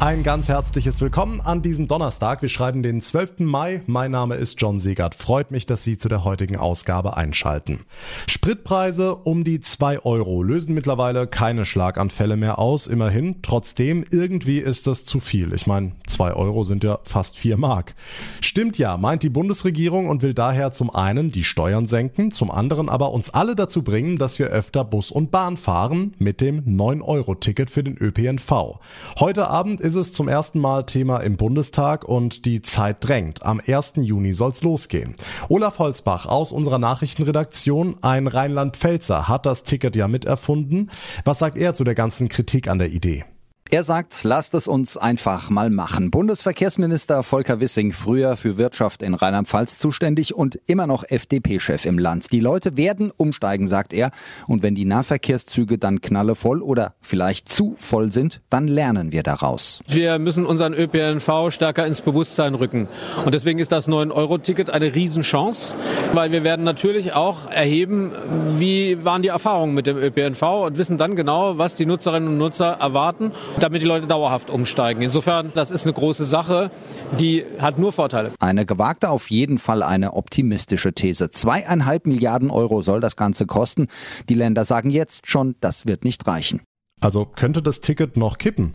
Ein ganz herzliches Willkommen an diesem Donnerstag. Wir schreiben den 12. Mai. Mein Name ist John Siegert. Freut mich, dass Sie zu der heutigen Ausgabe einschalten. Spritpreise um die 2 Euro lösen mittlerweile keine Schlaganfälle mehr aus. Immerhin. Trotzdem, irgendwie ist das zu viel. Ich meine, 2 Euro sind ja fast 4 Mark. Stimmt ja, meint die Bundesregierung und will daher zum einen die Steuern senken, zum anderen aber uns alle dazu bringen, dass wir öfter Bus und Bahn fahren mit dem 9-Euro-Ticket für den ÖPNV. Heute Abend ist ist es zum ersten Mal Thema im Bundestag und die Zeit drängt. Am 1. Juni soll's losgehen. Olaf Holzbach aus unserer Nachrichtenredaktion, ein Rheinland-Pfälzer, hat das Ticket ja miterfunden. Was sagt er zu der ganzen Kritik an der Idee? Er sagt, lasst es uns einfach mal machen. Bundesverkehrsminister Volker Wissing, früher für Wirtschaft in Rheinland-Pfalz zuständig und immer noch FDP-Chef im Land. Die Leute werden umsteigen, sagt er. Und wenn die Nahverkehrszüge dann knallevoll oder vielleicht zu voll sind, dann lernen wir daraus. Wir müssen unseren ÖPNV stärker ins Bewusstsein rücken. Und deswegen ist das 9-Euro-Ticket eine Riesenchance, weil wir werden natürlich auch erheben, wie waren die Erfahrungen mit dem ÖPNV und wissen dann genau, was die Nutzerinnen und Nutzer erwarten damit die Leute dauerhaft umsteigen. Insofern, das ist eine große Sache, die hat nur Vorteile. Eine gewagte, auf jeden Fall eine optimistische These. Zweieinhalb Milliarden Euro soll das Ganze kosten. Die Länder sagen jetzt schon, das wird nicht reichen. Also könnte das Ticket noch kippen?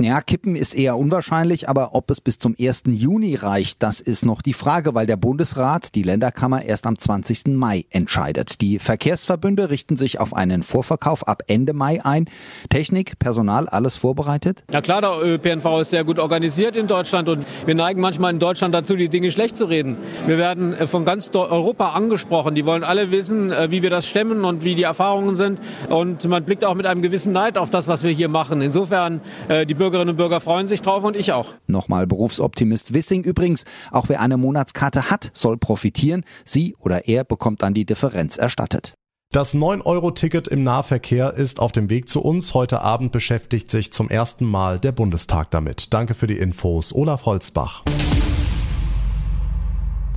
Ja, kippen ist eher unwahrscheinlich, aber ob es bis zum 1. Juni reicht, das ist noch die Frage, weil der Bundesrat die Länderkammer erst am 20. Mai entscheidet. Die Verkehrsverbünde richten sich auf einen Vorverkauf ab Ende Mai ein. Technik, Personal, alles vorbereitet? Ja klar, der ÖPNV ist sehr gut organisiert in Deutschland und wir neigen manchmal in Deutschland dazu, die Dinge schlecht zu reden. Wir werden äh, von ganz Europa angesprochen. Die wollen alle wissen, äh, wie wir das stemmen und wie die Erfahrungen sind. Und man blickt auch mit einem gewissen Neid auf das, was wir hier machen. Insofern, äh, die Bürger Bürgerinnen und Bürger freuen sich drauf und ich auch. Nochmal Berufsoptimist Wissing übrigens. Auch wer eine Monatskarte hat, soll profitieren. Sie oder er bekommt dann die Differenz erstattet. Das 9-Euro-Ticket im Nahverkehr ist auf dem Weg zu uns. Heute Abend beschäftigt sich zum ersten Mal der Bundestag damit. Danke für die Infos, Olaf Holzbach.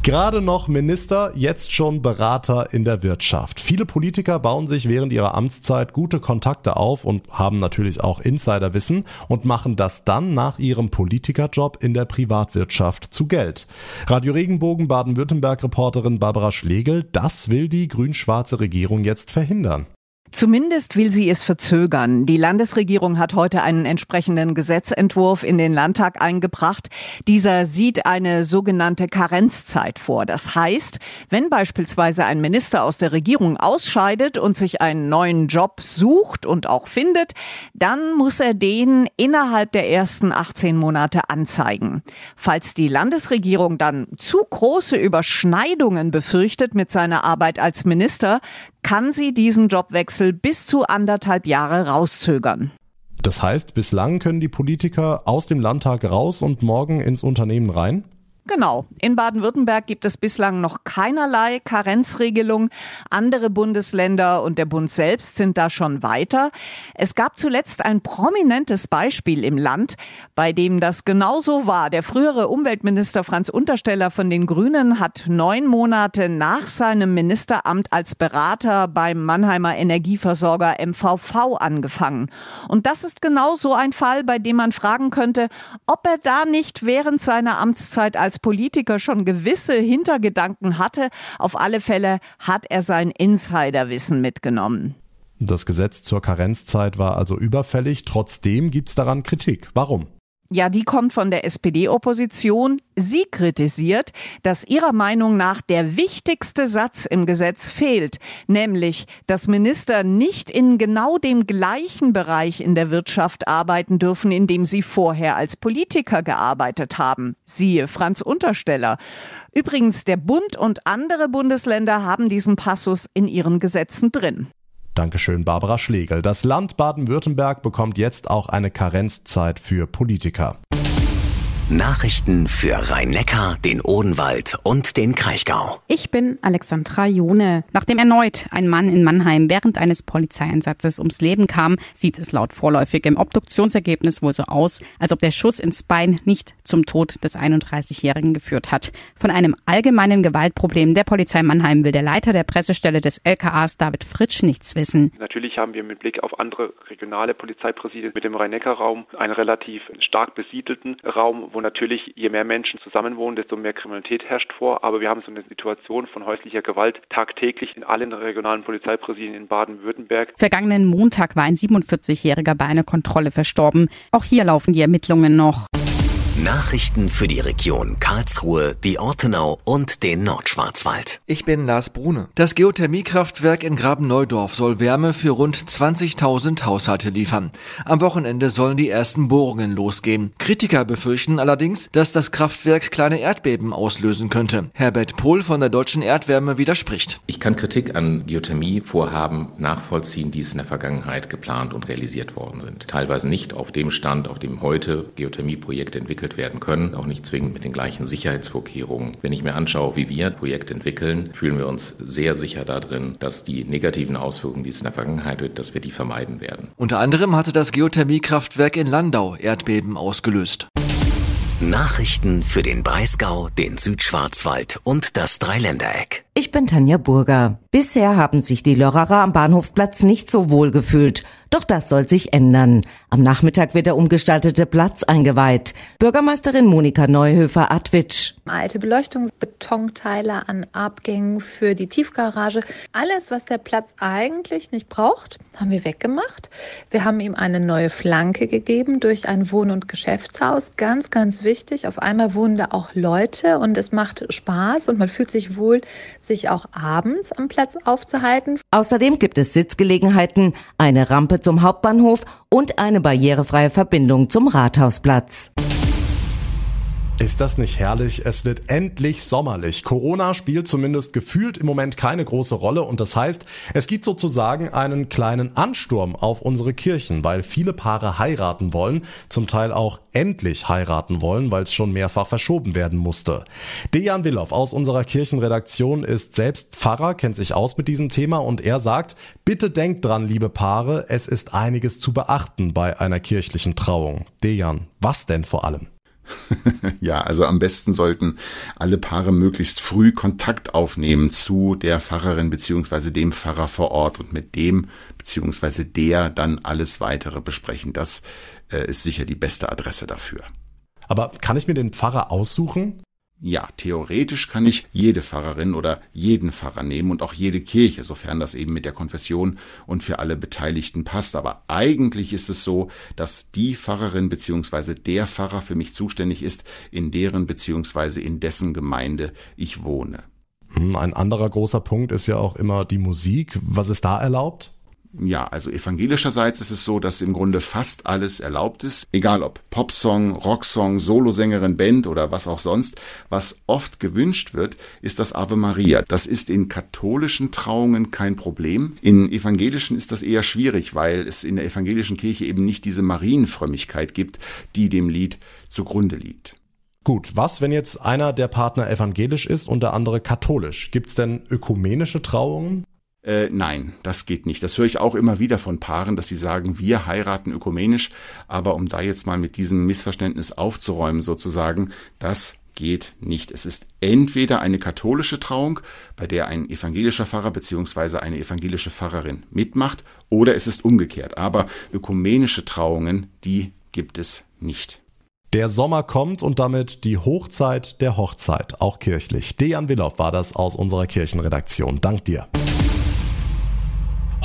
Gerade noch Minister, jetzt schon Berater in der Wirtschaft. Viele Politiker bauen sich während ihrer Amtszeit gute Kontakte auf und haben natürlich auch Insiderwissen und machen das dann nach ihrem Politikerjob in der Privatwirtschaft zu Geld. Radio Regenbogen Baden-Württemberg Reporterin Barbara Schlegel, das will die grün-schwarze Regierung jetzt verhindern. Zumindest will sie es verzögern. Die Landesregierung hat heute einen entsprechenden Gesetzentwurf in den Landtag eingebracht. Dieser sieht eine sogenannte Karenzzeit vor. Das heißt, wenn beispielsweise ein Minister aus der Regierung ausscheidet und sich einen neuen Job sucht und auch findet, dann muss er den innerhalb der ersten 18 Monate anzeigen. Falls die Landesregierung dann zu große Überschneidungen befürchtet mit seiner Arbeit als Minister, kann sie diesen Jobwechsel bis zu anderthalb Jahre rauszögern. Das heißt, bislang können die Politiker aus dem Landtag raus und morgen ins Unternehmen rein? Genau. In Baden-Württemberg gibt es bislang noch keinerlei Karenzregelung. Andere Bundesländer und der Bund selbst sind da schon weiter. Es gab zuletzt ein prominentes Beispiel im Land, bei dem das genauso war. Der frühere Umweltminister Franz Untersteller von den Grünen hat neun Monate nach seinem Ministeramt als Berater beim Mannheimer Energieversorger MVV angefangen. Und das ist genau so ein Fall, bei dem man fragen könnte, ob er da nicht während seiner Amtszeit als als Politiker schon gewisse Hintergedanken hatte. Auf alle Fälle hat er sein Insiderwissen mitgenommen. Das Gesetz zur Karenzzeit war also überfällig. Trotzdem gibt es daran Kritik. Warum? Ja, die kommt von der SPD-Opposition. Sie kritisiert, dass ihrer Meinung nach der wichtigste Satz im Gesetz fehlt, nämlich, dass Minister nicht in genau dem gleichen Bereich in der Wirtschaft arbeiten dürfen, in dem sie vorher als Politiker gearbeitet haben. Siehe Franz Untersteller. Übrigens, der Bund und andere Bundesländer haben diesen Passus in ihren Gesetzen drin. Dankeschön, Barbara Schlegel. Das Land Baden-Württemberg bekommt jetzt auch eine Karenzzeit für Politiker. Nachrichten für Rhein-Neckar, den Odenwald und den Kraichgau. Ich bin Alexandra Jone. Nachdem erneut ein Mann in Mannheim während eines Polizeieinsatzes ums Leben kam, sieht es laut vorläufigem Obduktionsergebnis wohl so aus, als ob der Schuss ins Bein nicht zum Tod des 31-Jährigen geführt hat. Von einem allgemeinen Gewaltproblem der Polizei Mannheim will der Leiter der Pressestelle des LKAs David Fritsch nichts wissen. Natürlich haben wir mit Blick auf andere regionale Polizeipräsidien mit dem Rhein-Neckar-Raum einen relativ stark besiedelten Raum, wo natürlich, je mehr Menschen zusammenwohnen, desto mehr Kriminalität herrscht vor. Aber wir haben so eine Situation von häuslicher Gewalt tagtäglich in allen regionalen Polizeipräsidien in Baden-Württemberg. Vergangenen Montag war ein 47-Jähriger bei einer Kontrolle verstorben. Auch hier laufen die Ermittlungen noch. Nachrichten für die Region Karlsruhe, die Ortenau und den Nordschwarzwald. Ich bin Lars Brune. Das Geothermiekraftwerk in Graben-Neudorf soll Wärme für rund 20.000 Haushalte liefern. Am Wochenende sollen die ersten Bohrungen losgehen. Kritiker befürchten allerdings, dass das Kraftwerk kleine Erdbeben auslösen könnte. Herbert Pohl von der Deutschen Erdwärme widerspricht. Ich kann Kritik an Geothermievorhaben nachvollziehen, die es in der Vergangenheit geplant und realisiert worden sind. Teilweise nicht auf dem Stand, auf dem heute Geothermieprojekte entwickelt entwickelt werden können, auch nicht zwingend mit den gleichen Sicherheitsvorkehrungen. Wenn ich mir anschaue, wie wir Projekte entwickeln, fühlen wir uns sehr sicher darin, dass die negativen Auswirkungen, die es in der Vergangenheit wird, dass wir die vermeiden werden. Unter anderem hatte das Geothermiekraftwerk in Landau Erdbeben ausgelöst. Nachrichten für den Breisgau, den Südschwarzwald und das Dreiländereck. Ich bin Tanja Burger. Bisher haben sich die Lörrerer am Bahnhofsplatz nicht so wohl gefühlt. Doch das soll sich ändern. Am Nachmittag wird der umgestaltete Platz eingeweiht. Bürgermeisterin Monika Neuhöfer-Adwitsch. Alte Beleuchtung, Betonteile an Abgängen für die Tiefgarage. Alles, was der Platz eigentlich nicht braucht, haben wir weggemacht. Wir haben ihm eine neue Flanke gegeben durch ein Wohn- und Geschäftshaus. Ganz, ganz wichtig. Auf einmal wohnen da auch Leute und es macht Spaß und man fühlt sich wohl, sich auch abends am Platz aufzuhalten. Außerdem gibt es Sitzgelegenheiten, eine Rampe zum Hauptbahnhof und eine barrierefreie Verbindung zum Rathausplatz. Ist das nicht herrlich? Es wird endlich sommerlich. Corona spielt zumindest gefühlt im Moment keine große Rolle und das heißt, es gibt sozusagen einen kleinen Ansturm auf unsere Kirchen, weil viele Paare heiraten wollen, zum Teil auch endlich heiraten wollen, weil es schon mehrfach verschoben werden musste. Dejan Willow aus unserer Kirchenredaktion ist selbst Pfarrer, kennt sich aus mit diesem Thema und er sagt, bitte denkt dran, liebe Paare, es ist einiges zu beachten bei einer kirchlichen Trauung. Dejan, was denn vor allem? ja, also am besten sollten alle Paare möglichst früh Kontakt aufnehmen zu der Pfarrerin beziehungsweise dem Pfarrer vor Ort und mit dem beziehungsweise der dann alles weitere besprechen. Das äh, ist sicher die beste Adresse dafür. Aber kann ich mir den Pfarrer aussuchen? Ja, theoretisch kann ich jede Pfarrerin oder jeden Pfarrer nehmen und auch jede Kirche, sofern das eben mit der Konfession und für alle Beteiligten passt. Aber eigentlich ist es so, dass die Pfarrerin beziehungsweise der Pfarrer für mich zuständig ist, in deren beziehungsweise in dessen Gemeinde ich wohne. Hm, ein anderer großer Punkt ist ja auch immer die Musik. Was ist da erlaubt? Ja, also evangelischerseits ist es so, dass im Grunde fast alles erlaubt ist, egal ob Popsong, Rocksong, Solosängerin, Band oder was auch sonst. Was oft gewünscht wird, ist das Ave Maria. Das ist in katholischen Trauungen kein Problem. In evangelischen ist das eher schwierig, weil es in der evangelischen Kirche eben nicht diese Marienfrömmigkeit gibt, die dem Lied zugrunde liegt. Gut, was, wenn jetzt einer der Partner evangelisch ist und der andere katholisch? Gibt's denn ökumenische Trauungen? Äh, nein, das geht nicht. Das höre ich auch immer wieder von Paaren, dass sie sagen, wir heiraten ökumenisch. Aber um da jetzt mal mit diesem Missverständnis aufzuräumen, sozusagen, das geht nicht. Es ist entweder eine katholische Trauung, bei der ein evangelischer Pfarrer beziehungsweise eine evangelische Pfarrerin mitmacht, oder es ist umgekehrt. Aber ökumenische Trauungen, die gibt es nicht. Der Sommer kommt und damit die Hochzeit der Hochzeit, auch kirchlich. Dejan Willow war das aus unserer Kirchenredaktion. Dank dir.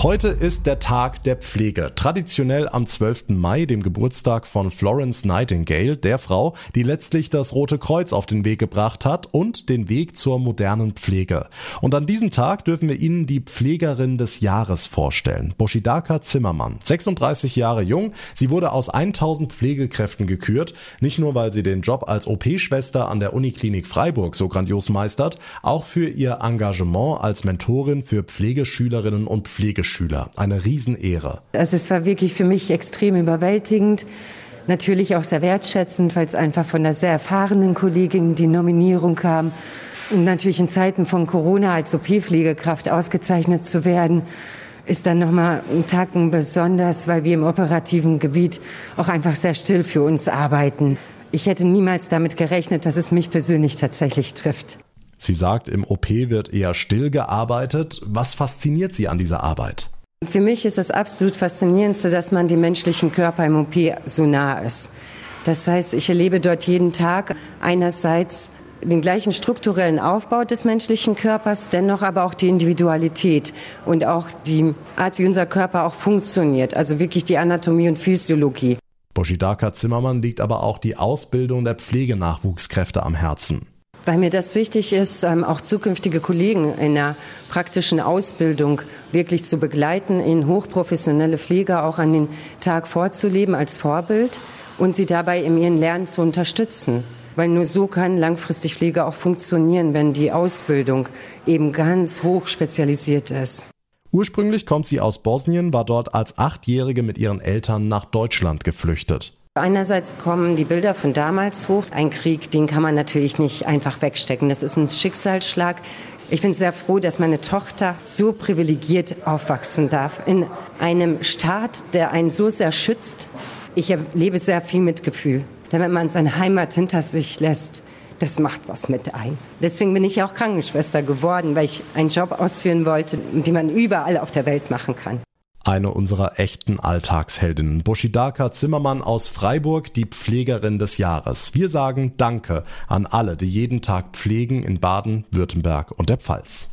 Heute ist der Tag der Pflege. Traditionell am 12. Mai, dem Geburtstag von Florence Nightingale, der Frau, die letztlich das Rote Kreuz auf den Weg gebracht hat und den Weg zur modernen Pflege. Und an diesem Tag dürfen wir Ihnen die Pflegerin des Jahres vorstellen. Boshidaka Zimmermann, 36 Jahre jung. Sie wurde aus 1000 Pflegekräften gekürt. Nicht nur, weil sie den Job als OP-Schwester an der Uniklinik Freiburg so grandios meistert, auch für ihr Engagement als Mentorin für Pflegeschülerinnen und Pflegeschüler. Schüler. Eine Riesenehre. Also es war wirklich für mich extrem überwältigend. natürlich auch sehr wertschätzend, weil es einfach von einer sehr erfahrenen Kollegin die Nominierung kam. Und natürlich in Zeiten von Corona als OP-Pflegekraft ausgezeichnet zu werden, ist dann nochmal ein Tacken besonders, weil wir im operativen Gebiet auch einfach sehr still für uns arbeiten. Ich hätte niemals damit gerechnet, dass es mich persönlich tatsächlich trifft. Sie sagt, im OP wird eher still gearbeitet. Was fasziniert Sie an dieser Arbeit? Für mich ist das absolut Faszinierendste, dass man dem menschlichen Körper im OP so nah ist. Das heißt, ich erlebe dort jeden Tag einerseits den gleichen strukturellen Aufbau des menschlichen Körpers, dennoch aber auch die Individualität und auch die Art, wie unser Körper auch funktioniert, also wirklich die Anatomie und Physiologie. Boshidaka Zimmermann liegt aber auch die Ausbildung der Pflegenachwuchskräfte am Herzen weil mir das wichtig ist, ähm, auch zukünftige Kollegen in der praktischen Ausbildung wirklich zu begleiten, in hochprofessionelle Pflege auch an den Tag vorzuleben als Vorbild und sie dabei in ihren Lernen zu unterstützen. Weil nur so kann langfristig Pflege auch funktionieren, wenn die Ausbildung eben ganz hoch spezialisiert ist. Ursprünglich kommt sie aus Bosnien, war dort als Achtjährige mit ihren Eltern nach Deutschland geflüchtet. Einerseits kommen die Bilder von damals hoch. Ein Krieg, den kann man natürlich nicht einfach wegstecken. Das ist ein Schicksalsschlag. Ich bin sehr froh, dass meine Tochter so privilegiert aufwachsen darf. In einem Staat, der einen so sehr schützt. Ich erlebe sehr viel Mitgefühl. Denn wenn man seine Heimat hinter sich lässt, das macht was mit ein. Deswegen bin ich auch Krankenschwester geworden, weil ich einen Job ausführen wollte, den man überall auf der Welt machen kann eine unserer echten Alltagsheldinnen. Bushidaka Zimmermann aus Freiburg, die Pflegerin des Jahres. Wir sagen Danke an alle, die jeden Tag pflegen in Baden, Württemberg und der Pfalz.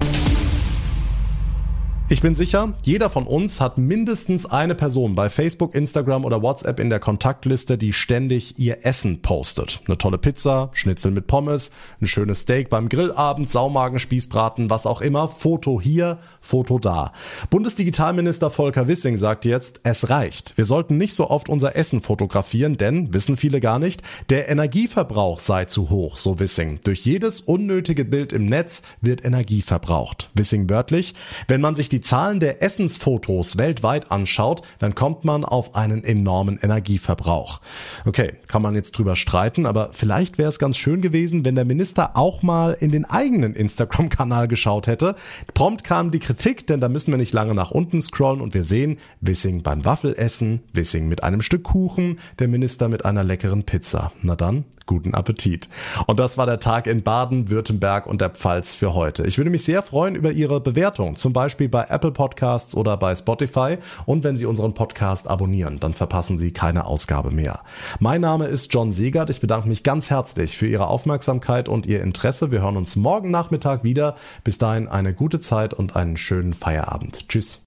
Ich bin sicher, jeder von uns hat mindestens eine Person bei Facebook, Instagram oder WhatsApp in der Kontaktliste, die ständig ihr Essen postet. Eine tolle Pizza, Schnitzel mit Pommes, ein schönes Steak beim Grillabend, Saumagen, Spießbraten, was auch immer. Foto hier, Foto da. Bundesdigitalminister Volker Wissing sagt jetzt, es reicht. Wir sollten nicht so oft unser Essen fotografieren, denn, wissen viele gar nicht, der Energieverbrauch sei zu hoch, so Wissing. Durch jedes unnötige Bild im Netz wird Energie verbraucht. Wissing wörtlich, wenn man sich die Zahlen der Essensfotos weltweit anschaut, dann kommt man auf einen enormen Energieverbrauch. Okay, kann man jetzt drüber streiten, aber vielleicht wäre es ganz schön gewesen, wenn der Minister auch mal in den eigenen Instagram-Kanal geschaut hätte. Prompt kam die Kritik, denn da müssen wir nicht lange nach unten scrollen und wir sehen Wissing beim Waffelessen, Wissing mit einem Stück Kuchen, der Minister mit einer leckeren Pizza. Na dann, guten Appetit. Und das war der Tag in Baden, Württemberg und der Pfalz für heute. Ich würde mich sehr freuen über Ihre Bewertung, zum Beispiel bei Apple Podcasts oder bei Spotify. Und wenn Sie unseren Podcast abonnieren, dann verpassen Sie keine Ausgabe mehr. Mein Name ist John Siegert. Ich bedanke mich ganz herzlich für Ihre Aufmerksamkeit und Ihr Interesse. Wir hören uns morgen Nachmittag wieder. Bis dahin eine gute Zeit und einen schönen Feierabend. Tschüss.